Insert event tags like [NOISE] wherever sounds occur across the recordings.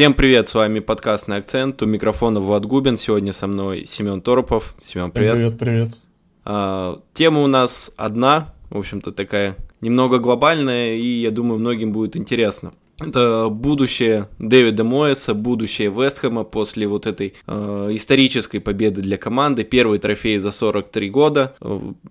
Всем привет, с вами подкастный акцент. У микрофона Влад Губин. Сегодня со мной Семен Торопов. Семен, привет. Привет, привет. А, тема у нас одна, в общем-то, такая немного глобальная, и я думаю, многим будет интересно. Это будущее Дэвида Моэса, будущее Вестхэма после вот этой э, исторической победы для команды. Первый трофей за 43 года.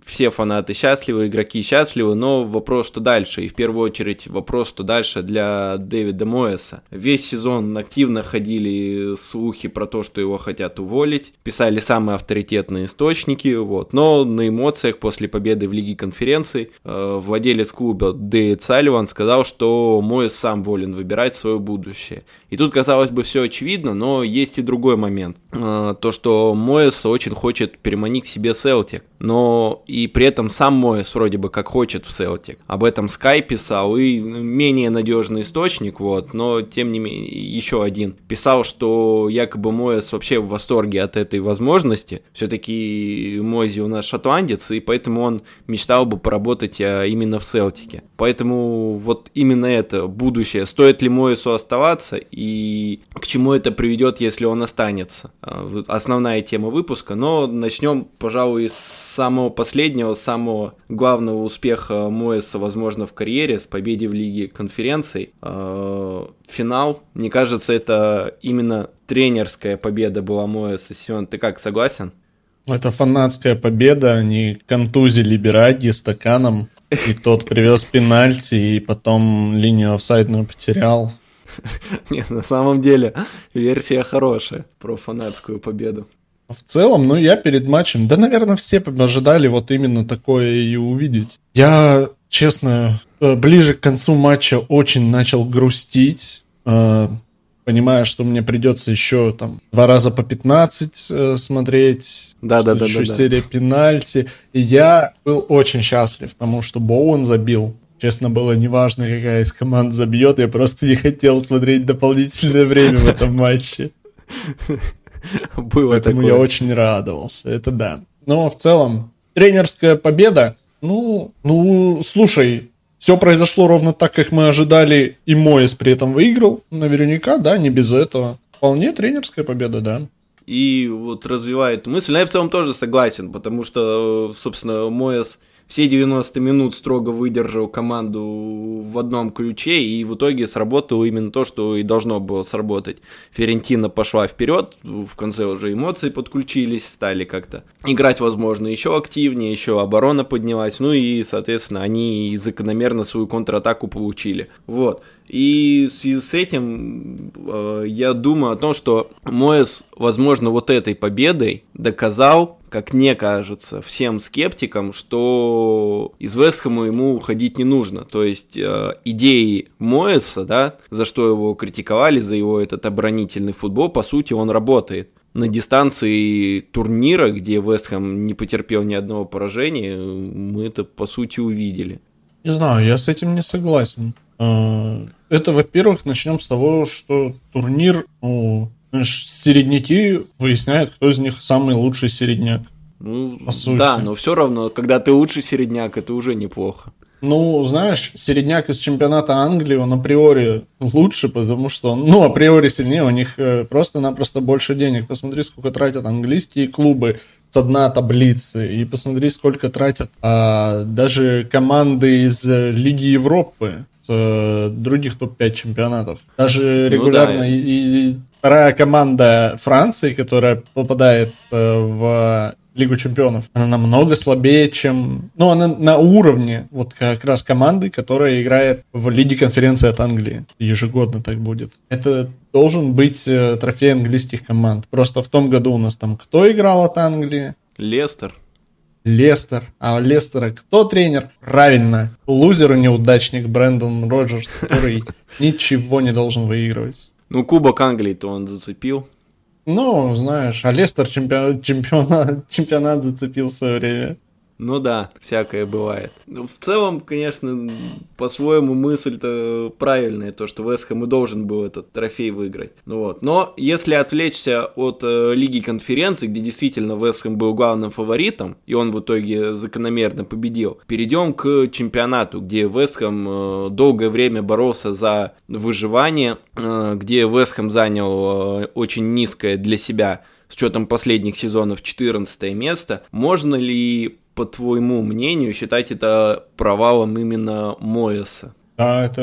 Все фанаты счастливы, игроки счастливы, но вопрос, что дальше. И в первую очередь вопрос, что дальше для Дэвида Моэса. Весь сезон активно ходили слухи про то, что его хотят уволить. Писали самые авторитетные источники, вот. Но на эмоциях после победы в Лиге конференций э, владелец клуба Дэвид Салливан сказал, что Моэс сам волен волен выбирать свое будущее. И тут, казалось бы, все очевидно, но есть и другой момент. А, то, что Моэс очень хочет переманить себе Селтик, но и при этом сам Моэс вроде бы как хочет в Селтик. Об этом Sky писал, и менее надежный источник, вот, но тем не менее, еще один писал, что якобы Моэс вообще в восторге от этой возможности. Все-таки Мози у нас шотландец, и поэтому он мечтал бы поработать а, именно в Селтике. Поэтому вот именно это будущее стоит ли Моису оставаться и к чему это приведет, если он останется. А, основная тема выпуска, но начнем, пожалуй, с самого последнего, самого главного успеха Моиса, возможно, в карьере, с победы в Лиге конференций. А, финал, мне кажется, это именно тренерская победа была Моиса. Семен, ты как, согласен? Это фанатская победа, они контузили Бераги стаканом. И тот привез пенальти, и потом линию офсайдную потерял. [LAUGHS] Нет, на самом деле версия хорошая про фанатскую победу. В целом, ну, я перед матчем, да, наверное, все ожидали вот именно такое и увидеть. Я, честно, ближе к концу матча очень начал грустить. Понимая, что мне придется еще там два раза по 15 э, смотреть, да, да, да, еще да, серия да. пенальти. И я был очень счастлив, потому что Боуэн забил. Честно, было неважно, какая из команд забьет, я просто не хотел смотреть дополнительное время в этом матче. [LAUGHS] Было Поэтому такое. я очень радовался, это да. Но в целом, тренерская победа, ну, ну, слушай, все произошло ровно так, как мы ожидали, и Моис при этом выиграл. Наверняка, да, не без этого. Вполне тренерская победа, да. И вот развивает мысль. Но я в целом тоже согласен, потому что, собственно, Моис все 90 минут строго выдержал команду в одном ключе, и в итоге сработало именно то, что и должно было сработать. Ферентина пошла вперед, в конце уже эмоции подключились, стали как-то играть, возможно, еще активнее, еще оборона поднялась, ну и, соответственно, они закономерно свою контратаку получили. Вот. И в связи с этим э, я думаю о том, что Моэс, возможно, вот этой победой доказал, как мне кажется, всем скептикам, что из Вестхэма ему уходить не нужно. То есть э, идеи Моэса, да, за что его критиковали, за его этот оборонительный футбол, по сути, он работает на дистанции турнира, где Вестхэм не потерпел ни одного поражения, мы это по сути увидели. Не знаю, я с этим не согласен. А, это, во-первых, начнем с того, что турнир, ну, середняки выясняют, кто из них самый лучший середняк. Ну, по сути. да, но все равно, когда ты лучший середняк, это уже неплохо. Ну, знаешь, середняк из чемпионата Англии, он априори лучше, потому что он, ну, априори сильнее, у них э, просто-напросто больше денег. Посмотри, сколько тратят английские клубы с дна таблицы, и посмотри, сколько тратят а, даже команды из э, Лиги Европы с а, других топ-5 чемпионатов. Даже регулярно ну, да. и, и вторая команда Франции, которая попадает а, в Лигу чемпионов. Она намного слабее, чем... Ну, она на уровне вот как раз команды, которая играет в Лиге конференции от Англии. Ежегодно так будет. Это должен быть э, трофей английских команд. Просто в том году у нас там кто играл от Англии? Лестер. Лестер. А у Лестера кто тренер? Правильно. Лузер и неудачник Брэндон Роджерс, который [LAUGHS] ничего не должен выигрывать. Ну, Кубок Англии-то он зацепил. Ну, знаешь, а Лестер чемпион, чемпионат, чемпионат зацепил в свое время. Ну да, всякое бывает. Ну, в целом, конечно, по-своему мысль-то правильная, то, что Вестхэм и должен был этот трофей выиграть. Ну вот. Но если отвлечься от э, Лиги конференций, где действительно Вестхэм был главным фаворитом, и он в итоге закономерно победил, перейдем к чемпионату, где Вестхэм э, долгое время боролся за выживание, э, где Вестхэм занял э, очень низкое для себя с учетом последних сезонов 14 место. Можно ли по твоему мнению, считать это провалом именно Моэса? Да, это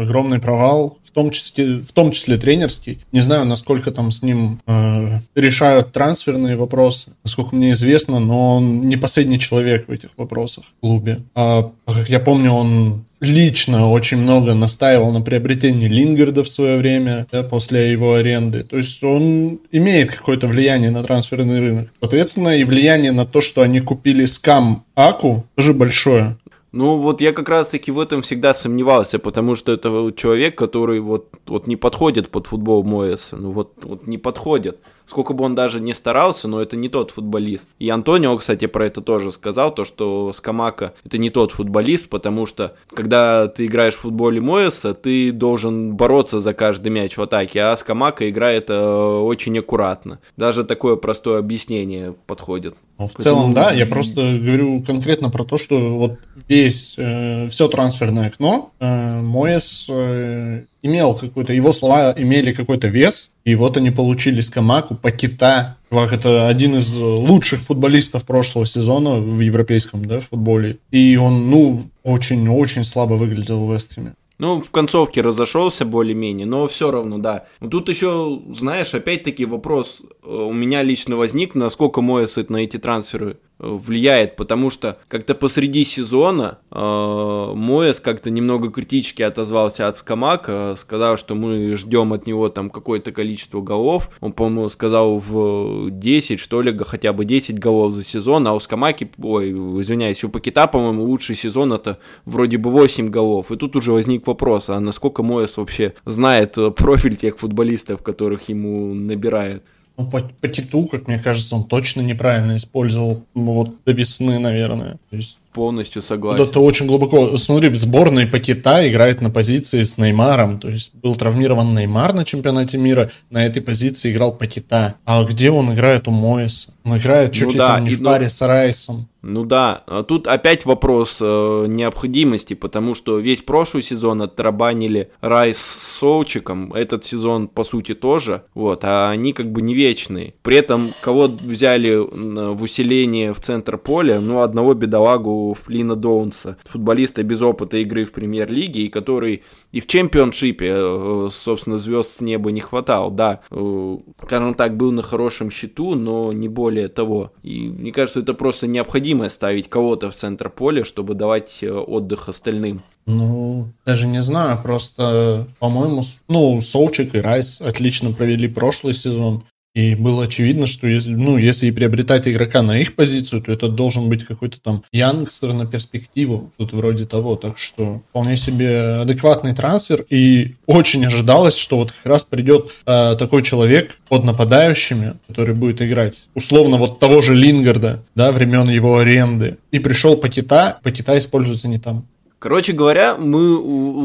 огромный провал, в том числе, в том числе тренерский. Не знаю, насколько там с ним э, решают трансферные вопросы, насколько мне известно, но он не последний человек в этих вопросах в клубе. А, как я помню, он лично очень много настаивал на приобретении Лингарда в свое время, да, после его аренды. То есть он имеет какое-то влияние на трансферный рынок. Соответственно, и влияние на то, что они купили скам Аку, тоже большое. Ну, вот я как раз-таки в этом всегда сомневался, потому что это человек, который вот, вот не подходит под футбол Моэса. Ну, вот, вот не подходит сколько бы он даже не старался, но это не тот футболист. И Антонио, кстати, про это тоже сказал, то, что Скамака это не тот футболист, потому что когда ты играешь в футболе Моэса, ты должен бороться за каждый мяч в атаке, а Скамака играет э, очень аккуратно. Даже такое простое объяснение подходит. Ну, в Поэтому... целом, да, я просто говорю конкретно про то, что вот весь, э, все трансферное окно, э, Моэс э, имел какой-то, его слова имели какой-то вес, и вот они получили Скамаку, Пакета. Чувак, это один из лучших футболистов прошлого сезона в европейском да, футболе. И он, ну, очень-очень слабо выглядел в Вестхэме. Ну, в концовке разошелся более-менее, но все равно, да. Тут еще, знаешь, опять-таки вопрос э, у меня лично возник, насколько Моэс на эти трансферы влияет, потому что как-то посреди сезона э, Моэс как-то немного критически отозвался от Скамака, сказал, что мы ждем от него там какое-то количество голов. Он, по-моему, сказал в 10, что ли, хотя бы 10 голов за сезон, а у Скамаки, ой, извиняюсь, у Пакета, по-моему, лучший сезон это вроде бы 8 голов. И тут уже возник вопрос, а насколько Моэс вообще знает профиль тех футболистов, которых ему набирают. Ну, по, по титу, как мне кажется, он точно неправильно использовал вот до весны, наверное. То есть полностью согласен. Это очень глубоко. Смотри, в сборной Пакета играет на позиции с Неймаром. То есть был травмирован Неймар на чемпионате мира, на этой позиции играл Пакета. А где он играет у Моиса? Он играет чуть ну, ли да, там не и, в паре ну... с Райсом. Ну да, а тут опять вопрос э, необходимости, потому что весь прошлый сезон отрабанили Райс с Солчиком, этот сезон по сути тоже, вот, а они как бы не вечные. При этом кого взяли в усиление в центр поля, ну одного бедолагу Флина Доунса, футболиста без опыта игры в премьер-лиге, и который и в чемпионшипе, э, собственно, звезд с неба не хватал, да, э, скажем так, был на хорошем счету, но не более того. И мне кажется, это просто необходимо необходимо ставить кого-то в центр поля, чтобы давать э, отдых остальным. Ну, даже не знаю, просто, по-моему, ну, Солчик и Райс отлично провели прошлый сезон. И было очевидно, что если, ну, если приобретать игрока на их позицию, то это должен быть какой-то там янгстер на перспективу, тут вроде того. Так что вполне себе адекватный трансфер. И очень ожидалось, что вот как раз придет э, такой человек под нападающими, который будет играть условно вот того же Лингарда, да, времен его аренды. И пришел Пакета, Пакета используется не там. Короче говоря, мы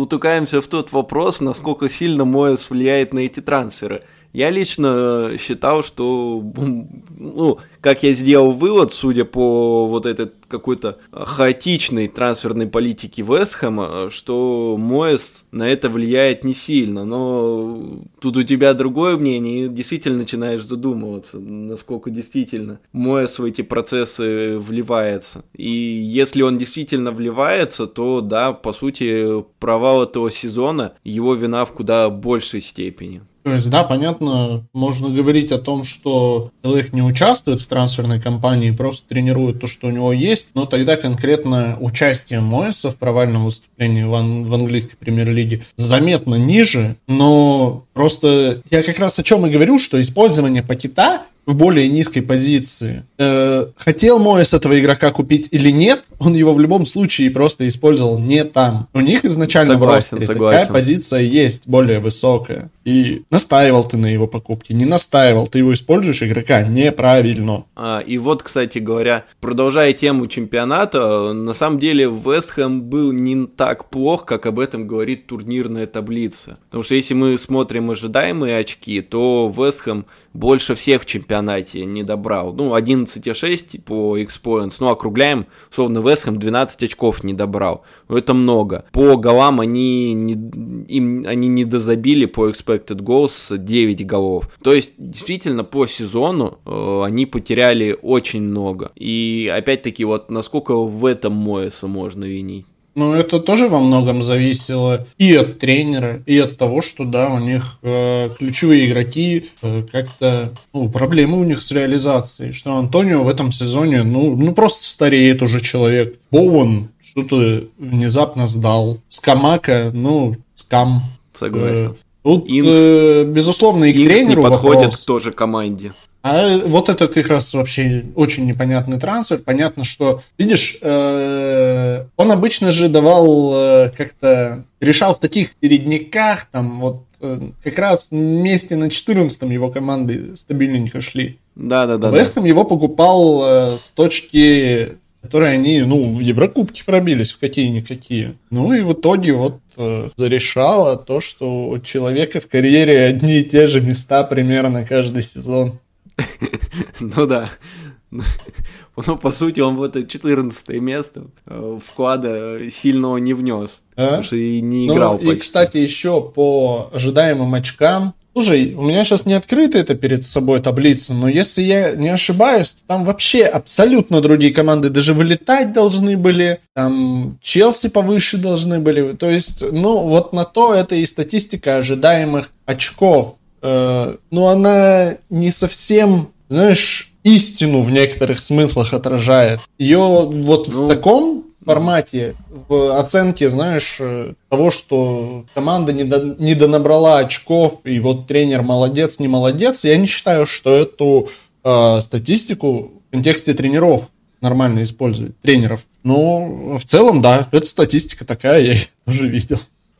утыкаемся в тот вопрос, насколько сильно Моэс влияет на эти трансферы. Я лично считал, что, ну, как я сделал вывод, судя по вот этой какой-то хаотичной трансферной политике Вестхэма, что Моэс на это влияет не сильно, но тут у тебя другое мнение, и действительно начинаешь задумываться, насколько действительно Моэс в эти процессы вливается. И если он действительно вливается, то да, по сути, провал этого сезона, его вина в куда большей степени. То есть, да, понятно, можно говорить о том, что человек не участвует в трансферной кампании, просто тренирует то, что у него есть, но тогда конкретно участие Моэса в провальном выступлении в, ан- в английской премьер-лиге заметно ниже, но просто я как раз о чем и говорю, что использование пакета в более низкой позиции э, хотел Моэс этого игрока купить или нет, он его в любом случае просто использовал не там. У них изначально согласен, в ростере согласен. такая позиция есть, более высокая. И настаивал ты на его покупке, не настаивал, ты его используешь игрока неправильно. А, и вот, кстати говоря, продолжая тему чемпионата, на самом деле Вестхэм был не так плох, как об этом говорит турнирная таблица. Потому что если мы смотрим ожидаемые очки, то Вестхэм больше всех в чемпионате не добрал. Ну, 11,6 по X-Points, ну, округляем, условно, Вестхэм 12 очков не добрал. Ну, это много. По голам они не, им, они не дозабили по expected goals 9 голов. То есть, действительно, по сезону э, они потеряли очень много. И, опять-таки, вот насколько в этом Моэса можно винить? Ну, это тоже во многом зависело и от тренера, и от того, что, да, у них э, ключевые игроки э, как-то, ну, проблемы у них с реализацией, что Антонио в этом сезоне, ну, ну просто стареет уже человек. Боуэн что-то внезапно сдал. Скамака, ну, скам. Согласен. Э, тут, э, безусловно, и к Инкс тренеру не подходит вопрос. к той же команде. А вот это как раз вообще очень непонятный трансфер. Понятно, что, видишь, э, он обычно же давал э, как-то, решал в таких передниках, там вот э, как раз вместе на 14 его команды стабильненько шли. Да-да-да. Вестом его покупал э, с точки которые они, ну, в Еврокубке пробились, в какие-никакие. Ну и в итоге вот э, зарешало то, что у человека в карьере одни и те же места примерно каждый сезон. [LAUGHS] Ну да. Ну, по сути, он в это 14 место э, вклада сильного не внес. А? Потому что и не ну, играл И, кстати, еще по ожидаемым очкам. Слушай, у меня сейчас не открыта это перед собой таблица, но если я не ошибаюсь, то там вообще абсолютно другие команды даже вылетать должны были, там Челси повыше должны были. То есть, ну, вот на то это и статистика ожидаемых очков э, ну, она не совсем, знаешь, истину в некоторых смыслах отражает. Ее вот ну, в таком формате, в оценке, знаешь, э, того, что команда не, до, не донабрала очков, и вот тренер молодец, не молодец, я не считаю, что эту э, статистику в контексте тренеров нормально использовать, тренеров. Но в целом, да, это статистика такая, я ее тоже видел.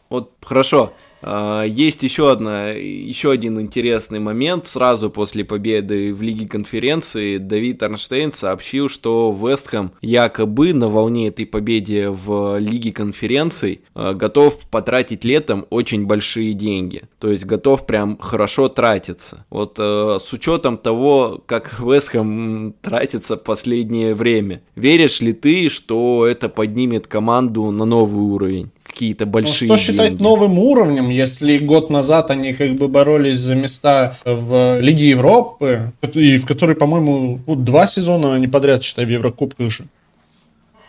Вот хорошо. А, есть еще, одна, еще один интересный момент. Сразу после победы в Лиге конференции Давид Арнштейн сообщил, что Вестхэм якобы на волне этой победы в Лиге конференций а, готов потратить летом очень большие деньги. То есть готов прям хорошо тратиться. Вот а, с учетом того, как Вестхэм тратится последнее время, веришь ли ты, что это поднимет команду на новый уровень? какие-то ну, большие. Ну, что деньги. считать новым уровнем, если год назад они как бы боролись за места в Лиге Европы, и в которой, по-моему, вот два сезона они подряд, считай, в Еврокубках же.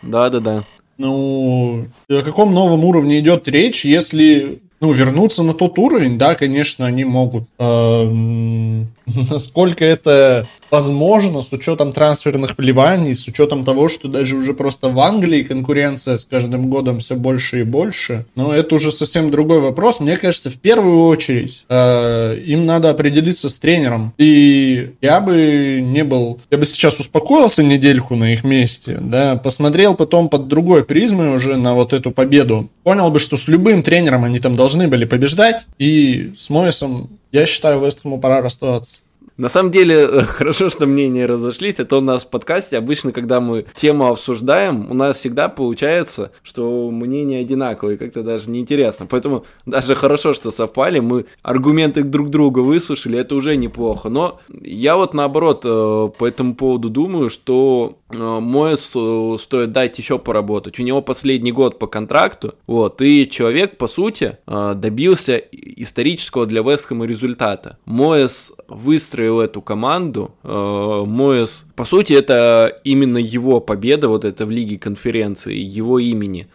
Да, да, да. Ну, о каком новом уровне идет речь, если ну, вернуться на тот уровень, да, конечно, они могут. Эм, [LAUGHS] насколько это возможно, с учетом трансферных вливаний, с учетом того, что даже уже просто в Англии конкуренция с каждым годом все больше и больше. Но это уже совсем другой вопрос. Мне кажется, в первую очередь э, им надо определиться с тренером. И я бы не был... Я бы сейчас успокоился недельку на их месте, да, посмотрел потом под другой призмой уже на вот эту победу. Понял бы, что с любым тренером они там должны были побеждать. И с Мойсом, я считаю, Вестому пора расставаться. На самом деле, [LAUGHS] хорошо, что мнения разошлись. Это у нас в подкасте. Обычно, когда мы тему обсуждаем, у нас всегда получается, что мнения одинаковые, как-то даже неинтересно. Поэтому даже хорошо, что совпали, мы аргументы друг друга выслушали, это уже неплохо. Но я вот наоборот э, по этому поводу думаю, что э, Моэсу стоит дать еще поработать. У него последний год по контракту, вот, и человек, по сути, э, добился исторического для Вестхэма результата. Моэс выстроил выстроил эту команду. Э, Моэс, по сути, это именно его победа, вот это в Лиге конференции, его имени.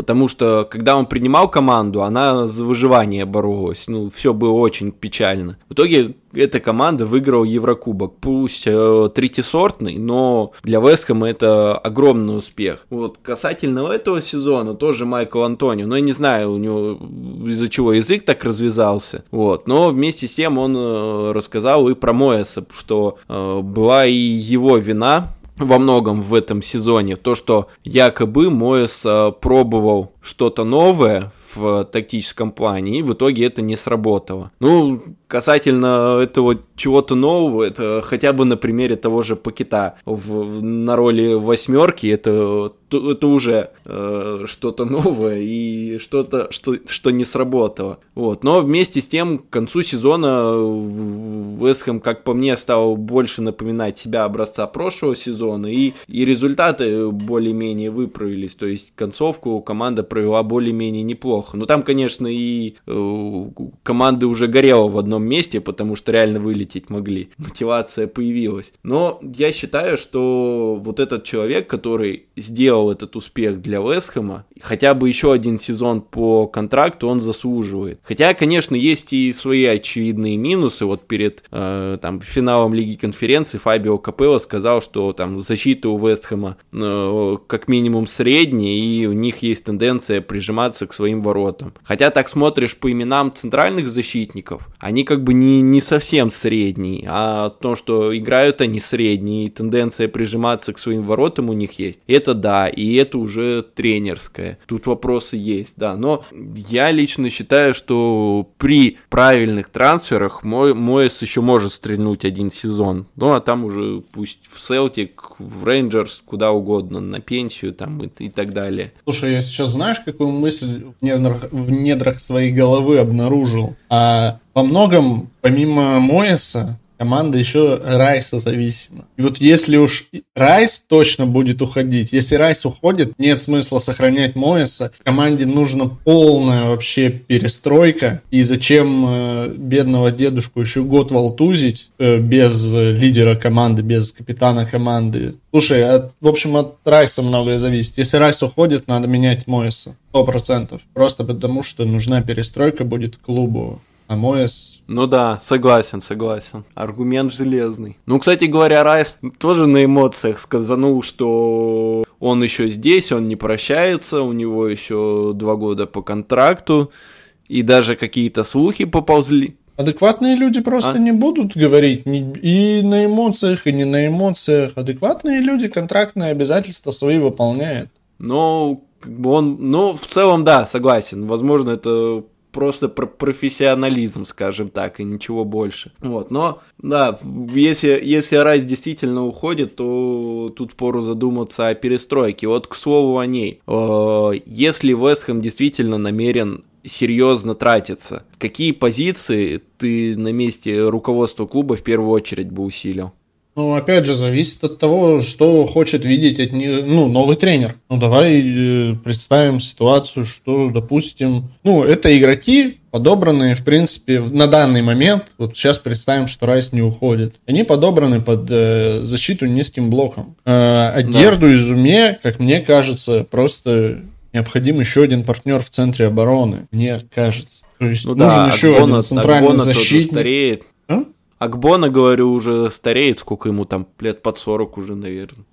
Потому что когда он принимал команду, она за выживание боролась. Ну, все было очень печально. В итоге эта команда выиграла Еврокубок. Пусть э, третьесортный, но для Вестхэма это огромный успех. Вот касательно этого сезона тоже Майкл Антонио. Ну, я не знаю, у него из-за чего язык так развязался. Вот. Но вместе с тем он э, рассказал и про Моэса, что э, была и его вина во многом в этом сезоне. То, что якобы Моэс э, пробовал что-то новое в тактическом плане, и в итоге это не сработало. Ну, касательно этого чего-то нового, это хотя бы на примере того же Пакета в, на роли восьмерки, это, это уже э, что-то новое и что-то, что, что не сработало. Вот. Но вместе с тем, к концу сезона Вестхэм, как по мне, стал больше напоминать себя образца прошлого сезона, и, и результаты более-менее выправились. То есть концовку команда провела более-менее неплохо. Но там, конечно, и э, команды уже горела в одном одном месте, потому что реально вылететь могли. [LAUGHS] Мотивация появилась. Но я считаю, что вот этот человек, который сделал этот успех для Вестхэма, хотя бы еще один сезон по контракту он заслуживает. Хотя, конечно, есть и свои очевидные минусы. Вот перед э, там, финалом Лиги конференции Фабио Капелло сказал, что там защита у Вестхэма э, как минимум средняя, и у них есть тенденция прижиматься к своим воротам. Хотя так смотришь по именам центральных защитников, они как бы не, не совсем средний, а то, что играют они средние, и тенденция прижиматься к своим воротам у них есть, это да, и это уже тренерское. Тут вопросы есть, да, но я лично считаю, что при правильных трансферах мой Моэс еще может стрельнуть один сезон, ну а там уже пусть в Селтик, в Рейнджерс, куда угодно, на пенсию там и, и так далее. Слушай, я сейчас знаешь, какую мысль в недрах, в недрах своей головы обнаружил? А во многом, помимо Моэса, команда еще Райса зависима. И вот если уж Райс точно будет уходить, если Райс уходит, нет смысла сохранять Моэса. Команде нужна полная вообще перестройка. И зачем э, бедного дедушку еще год волтузить э, без лидера команды, без капитана команды? Слушай, от, в общем, от Райса многое зависит. Если Райс уходит, надо менять Моэса. Сто процентов. Просто потому, что нужна перестройка будет клубу. А Моэс... Ну да, согласен, согласен. Аргумент железный. Ну, кстати говоря, Райс тоже на эмоциях сказанул, что он еще здесь, он не прощается, у него еще два года по контракту, и даже какие-то слухи поползли. Адекватные люди просто а? не будут говорить ни, и на эмоциях, и не на эмоциях. Адекватные люди контрактные обязательства свои выполняют. Ну, как бы он, ну, в целом, да, согласен. Возможно, это просто про профессионализм, скажем так, и ничего больше. Вот, но, да, если, если Райс действительно уходит, то тут пору задуматься о перестройке. Вот, к слову о ней. Э, если Вестхэм действительно намерен серьезно тратиться, какие позиции ты на месте руководства клуба в первую очередь бы усилил? Ну, опять же, зависит от того, что хочет видеть от них, ну, новый тренер. Ну, давай э, представим ситуацию, что, допустим, ну, это игроки, подобранные, в принципе, на данный момент, вот сейчас представим, что Райс не уходит, они подобраны под э, защиту низким блоком. Э, Одерду да. Изуме, как мне кажется, просто необходим еще один партнер в центре обороны, мне кажется. То есть ну, нужен да, еще Акбона, один центральный Акбона защитник. Стареет. Акбона, говорю, уже стареет, сколько ему там, лет под 40 уже, наверное.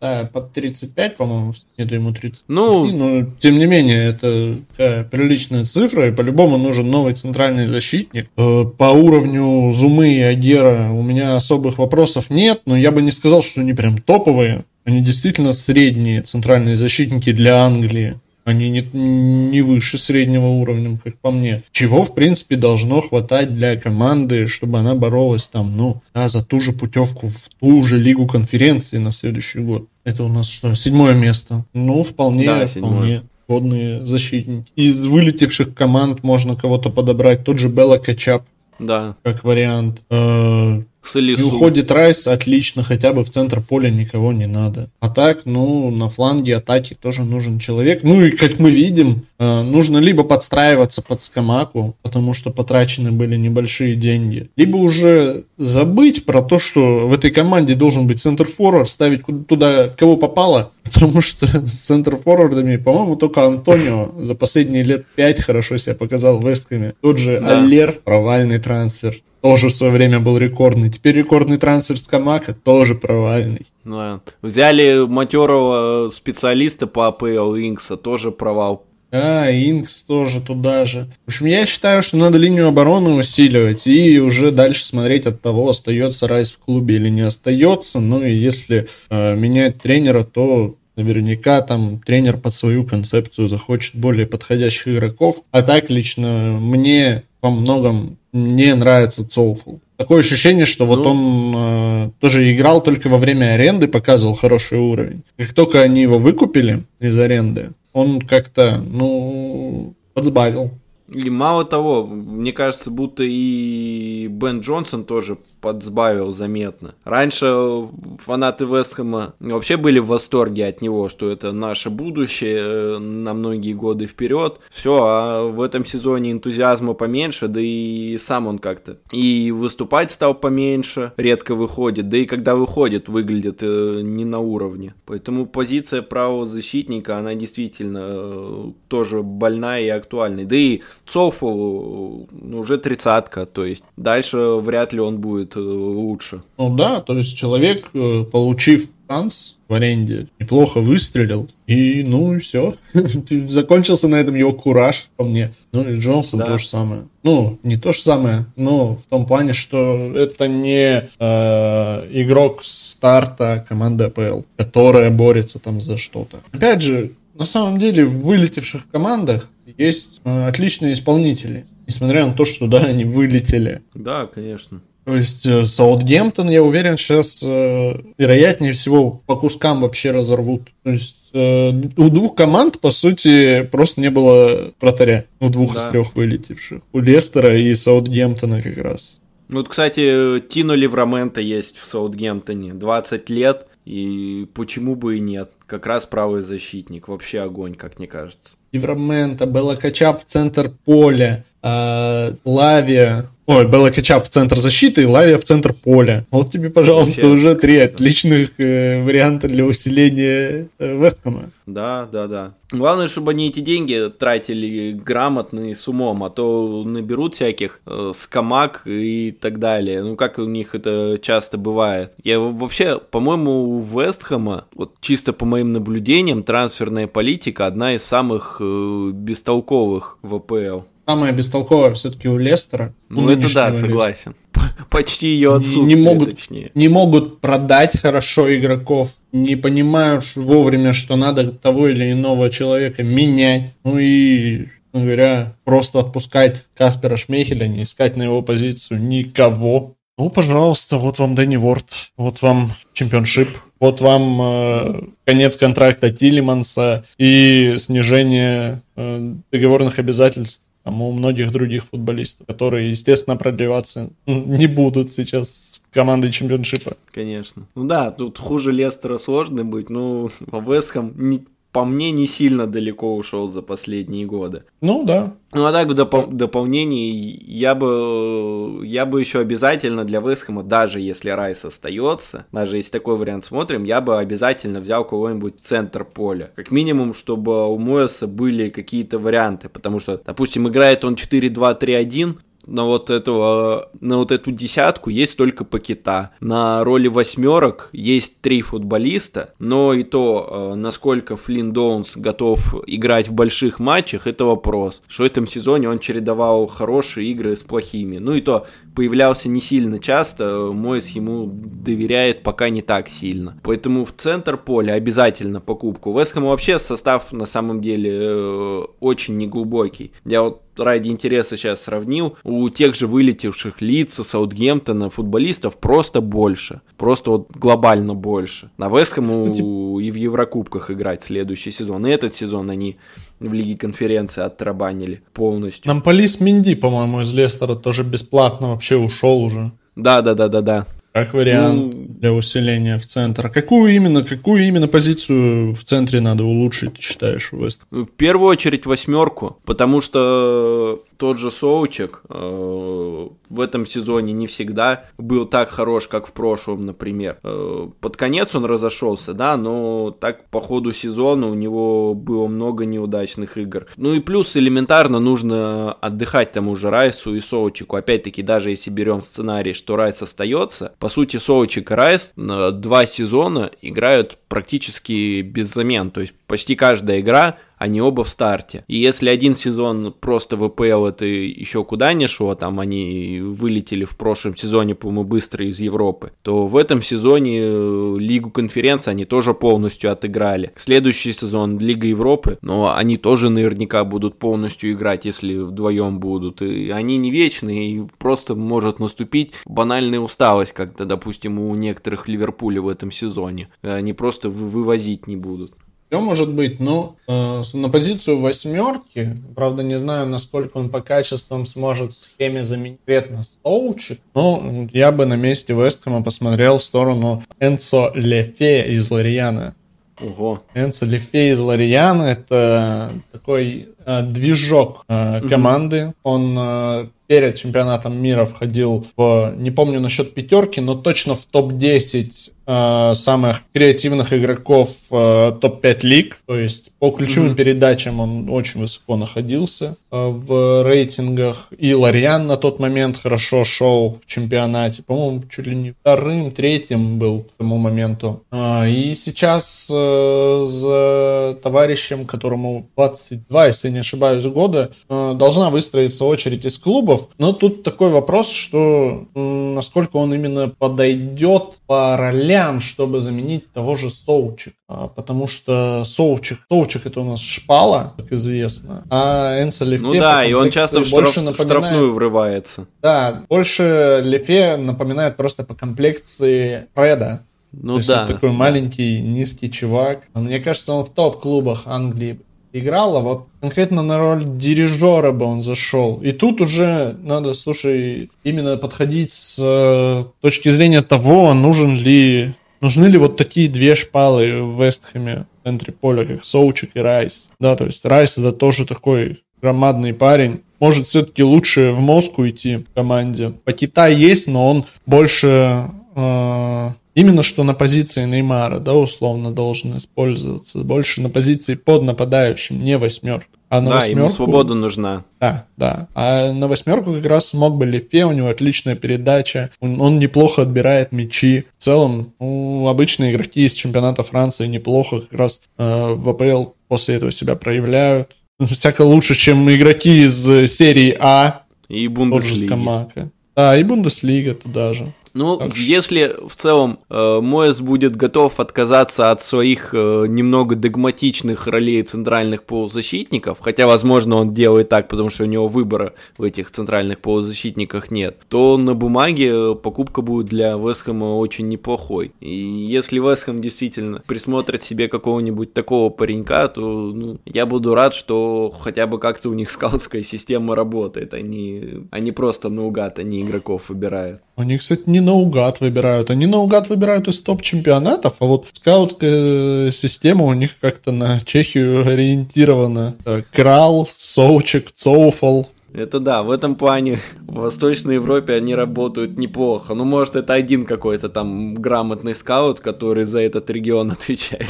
да, под 35, по-моему, нет, ему 30. Ну, но тем не менее, это такая приличная цифра, и по-любому нужен новый центральный защитник. Э, по уровню Зумы и Адера у меня особых вопросов нет, но я бы не сказал, что они прям топовые. Они действительно средние центральные защитники для Англии. Они не, не выше среднего уровня, как по мне. Чего, в принципе, должно хватать для команды, чтобы она боролась там, ну, да, за ту же путевку в ту же Лигу конференции на следующий год. Это у нас что, седьмое место? Ну, вполне, да, вполне годные защитники. Из вылетевших команд можно кого-то подобрать. Тот же Белла Качап. Да. Как вариант. Э, Солису. И уходит Райс, отлично, хотя бы в центр поля никого не надо. А так, ну, на фланге атаки тоже нужен человек. Ну и, как мы видим, э, нужно либо подстраиваться под Скамаку, потому что потрачены были небольшие деньги, либо уже забыть про то, что в этой команде должен быть центр-форвард, ставить туда кого попало, [LAUGHS] потому что с центр-форвардами, по-моему, только Антонио за последние лет пять хорошо себя показал в Вестками. Тот же да. Аллер, провальный трансфер тоже в свое время был рекордный. Теперь рекордный трансфер с Камака тоже провальный. Ну, взяли матерого специалиста по АПЛ Инкса, тоже провал. Да, Инкс тоже туда же. В общем, я считаю, что надо линию обороны усиливать и уже дальше смотреть от того, остается Райс в клубе или не остается. Ну и если э, менять тренера, то Наверняка там тренер под свою концепцию захочет более подходящих игроков. А так лично мне во многом не нравится Цоуфл. Такое ощущение, что вот ну, он э, тоже играл только во время аренды, показывал хороший уровень. Как только они его выкупили из аренды, он как-то, ну, подсбавил. И мало того, мне кажется, будто и Бен Джонсон тоже подсбавил заметно. Раньше фанаты Вестхэма вообще были в восторге от него, что это наше будущее э, на многие годы вперед. Все, а в этом сезоне энтузиазма поменьше, да и сам он как-то. И выступать стал поменьше, редко выходит, да и когда выходит, выглядит э, не на уровне. Поэтому позиция правого защитника, она действительно э, тоже больная и актуальная. Да и Цофл ну, уже тридцатка, то есть дальше вряд ли он будет э, лучше. Ну да, то есть человек, э, получив шанс в аренде, неплохо выстрелил, и ну и все. [LAUGHS] Закончился на этом его кураж по мне. Ну и Джонсон да. то же самое. Ну, не то же самое, но в том плане, что это не э, игрок старта команды АПЛ, которая борется там за что-то. Опять же, на самом деле в вылетевших командах есть э, отличные исполнители, несмотря на то, что да, они вылетели. Да, конечно. То есть э, Саутгемптон, я уверен, сейчас э, вероятнее всего по кускам вообще разорвут. То есть э, у двух команд, по сути, просто не было вратаря. У двух да. из трех вылетевших. У Лестера и Саутгемптона как раз. Ну вот, кстати, Тино Ливрамента есть в Саутгемптоне. 20 лет. И почему бы и нет? Как раз правый защитник. Вообще огонь, как мне кажется. Ливрамента, Белла Качап в центр поля, э, Лавия, Ой, Белла Кетчап в центр защиты и Лавия в центр поля. Вот тебе, пожалуйста, Вообще, уже три отличных э, варианта для усиления э, Вестхэма. Да, да, да. Главное, чтобы они эти деньги тратили грамотно и с умом, а то наберут всяких э, скамак и так далее. Ну, как у них это часто бывает. Я вообще, по-моему, у Вестхэма, вот чисто по моим наблюдениям, трансферная политика одна из самых э, бестолковых в АПЛ. Самое бестолковое все-таки у Лестера. Ну, это да, согласен. [LAUGHS] Почти ее отсутствие, не могут, точнее. Не могут продать хорошо игроков, не понимают вовремя, что надо того или иного человека менять. Ну и, говоря, просто отпускать Каспера Шмейхеля, не искать на его позицию никого. Ну, пожалуйста, вот вам Дэнни Ворд, вот вам чемпионшип, вот вам э, конец контракта Тилиманса и снижение э, договорных обязательств там, у многих других футболистов, которые, естественно, продлеваться не будут сейчас с командой чемпионшипа. Конечно. Ну да, тут хуже Лестера сложно быть, но Вестхэм не, по мне, не сильно далеко ушел за последние годы. Ну да. Ну а так в допол- дополнении я бы я бы еще обязательно для Вестхэма, даже если Райс остается, даже если такой вариант смотрим, я бы обязательно взял кого-нибудь центр поля. Как минимум, чтобы у Моэса были какие-то варианты, потому что, допустим, играет он 4-2-3-1, на вот этого, на вот эту десятку есть только Пакета. На роли восьмерок есть три футболиста, но и то, э, насколько Флинн Доунс готов играть в больших матчах, это вопрос. Что в этом сезоне он чередовал хорошие игры с плохими. Ну и то, появлялся не сильно часто, Мойс ему доверяет пока не так сильно. Поэтому в центр поля обязательно покупку. Вестхэм вообще состав на самом деле э, очень неглубокий. Я вот ради интереса сейчас сравнил, у тех же вылетевших лиц Саутгемптона футболистов просто больше. Просто вот глобально больше. На Вестхэму Кстати... и в Еврокубках играть следующий сезон. И этот сезон они в Лиге конференции оттарабанили полностью. Нам Полис Минди, по-моему, из Лестера тоже бесплатно вообще ушел уже. Да, да, да, да, да. Как вариант ну, для усиления в центр. Какую именно, какую именно позицию в центре надо улучшить, ты считаешь, Вест? В первую очередь восьмерку, потому что тот же Соучек э, в этом сезоне не всегда был так хорош, как в прошлом, например. Э, под конец он разошелся, да, но так по ходу сезона у него было много неудачных игр. Ну и плюс элементарно нужно отдыхать тому же Райсу и Соучику. Опять-таки, даже если берем сценарий, что Райс остается, по сути, Соучик и Райс два сезона играют практически без замен. То есть почти каждая игра они оба в старте. И если один сезон просто ВПЛ это еще куда не шло, там они вылетели в прошлом сезоне, по-моему, быстро из Европы, то в этом сезоне э, Лигу конференции они тоже полностью отыграли. Следующий сезон Лига Европы, но они тоже наверняка будут полностью играть, если вдвоем будут. И они не вечные, и просто может наступить банальная усталость, как-то, допустим, у некоторых Ливерпуля в этом сезоне. Они просто вывозить не будут. Все может быть, но э, на позицию восьмерки, правда, не знаю, насколько он по качествам сможет в схеме заменить конкретно Соучик, но я бы на месте Вестхэма посмотрел в сторону Энцо Лефе из Лориана. Ого. Энцо Лефе из Лориана это такой э, движок э, команды. Угу. Он э, перед чемпионатом мира входил в, не помню насчет пятерки, но точно в топ-10 э, самых креативных игроков э, топ-5 лиг. То есть по ключевым mm-hmm. передачам он очень высоко находился э, в рейтингах. И Лариан на тот момент хорошо шел в чемпионате. По-моему, чуть ли не вторым, третьим был к тому моменту. Э, и сейчас э, за товарищем, которому 22, если не ошибаюсь, года, э, должна выстроиться очередь из клубов. Но тут такой вопрос, что э, насколько он именно подойдет по ролям, чтобы заменить того же Соучик. А, потому что Соучик, Соучик это у нас шпала, как известно, а Энса Лефе Ну да, и он часто в, больше штраф, напоминает... штрафную врывается. Да, больше Лефе напоминает просто по комплекции Фреда. Ну То да. Есть такой маленький, низкий чувак. Мне кажется, он в топ-клубах Англии играл, а вот конкретно на роль дирижера бы он зашел. И тут уже надо, слушай, именно подходить с э, точки зрения того, нужен ли, нужны ли вот такие две шпалы в Вестхэме в центре поля, как Соучик и Райс. Да, то есть Райс это тоже такой громадный парень. Может все-таки лучше в Москву идти в команде. По Китаю есть, но он больше именно что на позиции Неймара, да, условно должен использоваться. Больше на позиции под нападающим, не восьмерка. А на да, восьмерку, ему свобода нужна. Да, да. А на восьмерку как раз смог бы Лефе, у него отличная передача, он, он неплохо отбирает мячи. В целом, ну, обычные игроки из чемпионата Франции неплохо как раз э, в АПЛ после этого себя проявляют. [LAUGHS] Всяко лучше, чем игроки из серии А. И Бундеслиги. Да, и Бундеслига туда же. Ну, так если в целом э, Моэс будет готов отказаться от своих э, немного догматичных ролей центральных полузащитников, хотя, возможно, он делает так, потому что у него выбора в этих центральных полузащитниках нет, то на бумаге покупка будет для Вестхэма очень неплохой. И если Вестхэм действительно присмотрит себе какого-нибудь такого паренька, то ну, я буду рад, что хотя бы как-то у них скаутская система работает, они, они просто наугад, они игроков выбирают. Они, кстати, не наугад выбирают. Они наугад выбирают из топ-чемпионатов, а вот скаутская система у них как-то на Чехию ориентирована. Крал, Соучек, Цоуфал. Это да, в этом плане в Восточной Европе они работают неплохо. Ну, может, это один какой-то там грамотный скаут, который за этот регион [LAUGHS] отвечает.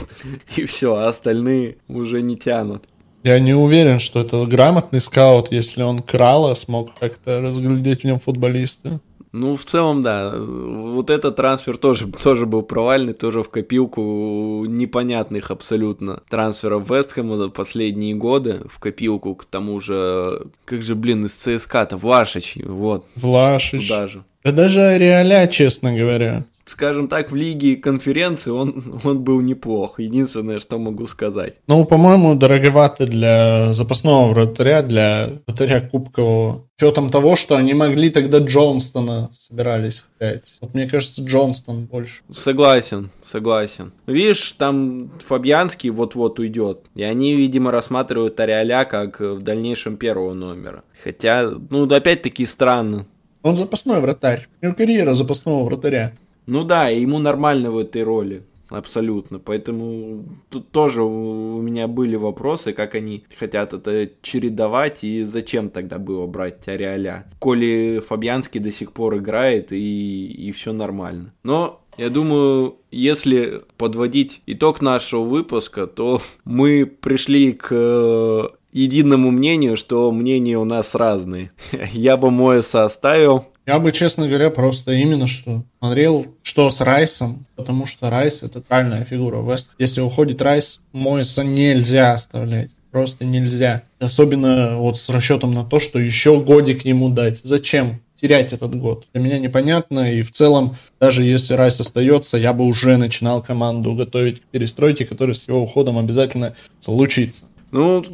И все, а остальные уже не тянут. Я не уверен, что это грамотный скаут, если он крала смог как-то разглядеть в нем футболиста. Ну, в целом, да. Вот этот трансфер тоже, тоже был провальный, тоже в копилку непонятных абсолютно трансферов Вестхэма за последние годы. В копилку, к тому же, как же, блин, из ЦСКА-то, Влашич, вот. Влашич. Туда же. Да даже Реаля, честно говоря скажем так, в лиге конференции он, он был неплох. Единственное, что могу сказать. Ну, по-моему, дороговато для запасного вратаря, для вратаря кубкового. Учетом того, что они могли тогда Джонстона собирались взять. Вот мне кажется, Джонстон больше. Согласен, согласен. Видишь, там Фабьянский вот-вот уйдет. И они, видимо, рассматривают Ариаля как в дальнейшем первого номера. Хотя, ну, опять-таки странно. Он запасной вратарь. У него карьера запасного вратаря. Ну да, ему нормально в этой роли. Абсолютно. Поэтому тут тоже у меня были вопросы, как они хотят это чередовать и зачем тогда было брать Ариаля. Коли Фабьянский до сих пор играет и, и все нормально. Но я думаю, если подводить итог нашего выпуска, то [LAUGHS] мы пришли к э, единому мнению, что мнения у нас разные. [LAUGHS] Я бы Моэса оставил, я бы, честно говоря, просто именно что смотрел, что с Райсом, потому что Райс это правильная фигура Вест. Если уходит Райс, Мойса нельзя оставлять. Просто нельзя. Особенно вот с расчетом на то, что еще годик ему дать. Зачем? терять этот год. Для меня непонятно, и в целом, даже если Райс остается, я бы уже начинал команду готовить к перестройке, которая с его уходом обязательно случится. Ну,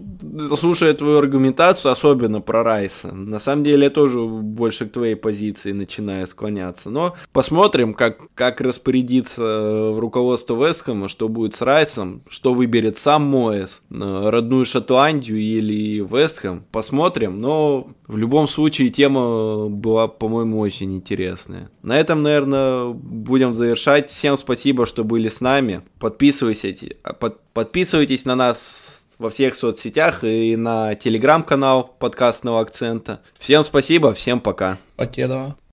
слушая твою аргументацию, особенно про Райса, на самом деле я тоже больше к твоей позиции начинаю склоняться. Но посмотрим, как, как распорядится руководство Вестхэма, что будет с Райсом, что выберет сам Моэс, родную Шотландию или Вестхэм. Посмотрим, но в любом случае тема была, по-моему, очень интересная. На этом, наверное, будем завершать. Всем спасибо, что были с нами. Подписывайтесь, под, подписывайтесь на нас во всех соцсетях и на телеграм-канал подкастного акцента. Всем спасибо, всем пока. Покедова.